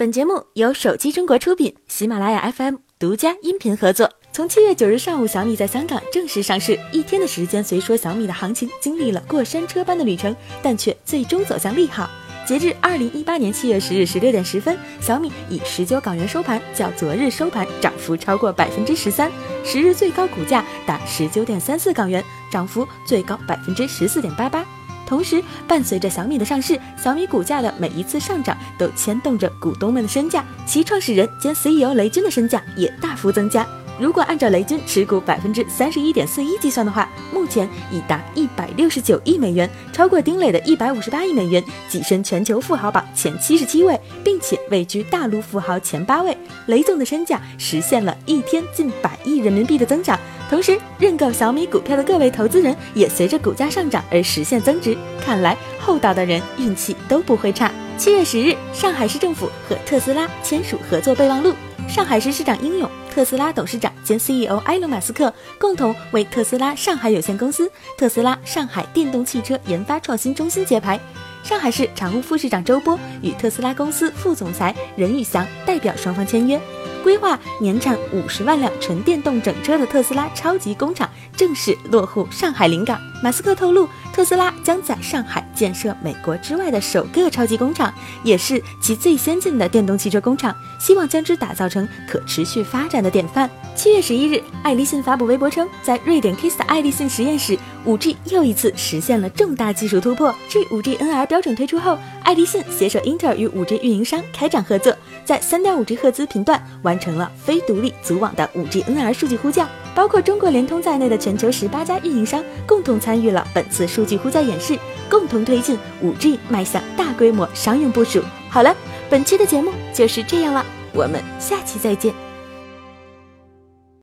本节目由手机中国出品，喜马拉雅 FM 独家音频合作。从七月九日上午，小米在香港正式上市，一天的时间，虽说小米的行情经历了过山车般的旅程，但却最终走向利好。截至二零一八年七月十日十六点十分，小米以十九港元收盘，较昨日收盘涨幅超过百分之十三，十日最高股价达十九点三四港元，涨幅最高百分之十四点八八。同时，伴随着小米的上市，小米股价的每一次上涨都牵动着股东们的身价，其创始人兼 CEO 雷军的身价也大幅增加。如果按照雷军持股百分之三十一点四一计算的话，目前已达一百六十九亿美元，超过丁磊的一百五十八亿美元，跻身全球富豪榜前七十七位，并且位居大陆富豪前八位。雷总的身价实现了一天近百亿人民币的增长。同时，认购小米股票的各位投资人也随着股价上涨而实现增值。看来厚道的人运气都不会差。七月十日，上海市政府和特斯拉签署合作备忘录。上海市市长应勇、特斯拉董事长兼 CEO 埃隆·马斯克共同为特斯拉上海有限公司、特斯拉上海电动汽车研发创新中心揭牌。上海市常务副市长周波与特斯拉公司副总裁任宇翔代表双方签约。规划年产五十万辆纯电动整车的特斯拉超级工厂正式落户上海临港。马斯克透露，特斯拉将在上海建设美国之外的首个超级工厂，也是其最先进的电动汽车工厂，希望将之打造成可持续发展的典范。七月十一日，爱立信发布微博称，在瑞典 KISS 的爱立信实验室，5G 又一次实现了重大技术突破。继 5G NR 标准推出后，爱立信携手英特尔与 5G 运营商开展合作，在 3.5G 赫兹频段完成了非独立组网的 5G NR 数据呼叫。包括中国联通在内的全球十八家运营商共同参与了本次数据呼叫演示，共同推进 5G 迈向大规模商用部署。好了，本期的节目就是这样了，我们下期再见。